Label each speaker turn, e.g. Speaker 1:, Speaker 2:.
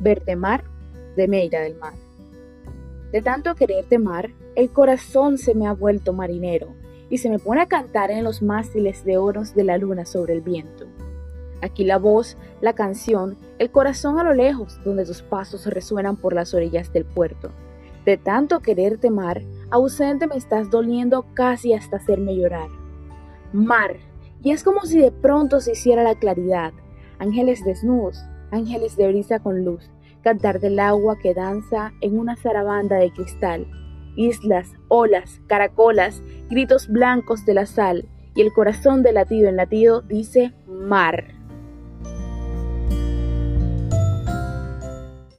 Speaker 1: Verte mar, de Meira del Mar. De tanto quererte mar, el corazón se me ha vuelto marinero y se me pone a cantar en los mástiles de oros de la luna sobre el viento. Aquí la voz, la canción, el corazón a lo lejos, donde tus pasos resuenan por las orillas del puerto. De tanto quererte mar, ausente me estás doliendo casi hasta hacerme llorar. Mar, y es como si de pronto se hiciera la claridad, ángeles desnudos, ángeles de brisa con luz, cantar del agua que danza en una zarabanda de cristal, islas, olas, caracolas, gritos blancos de la sal, y el corazón de latido en latido dice mar.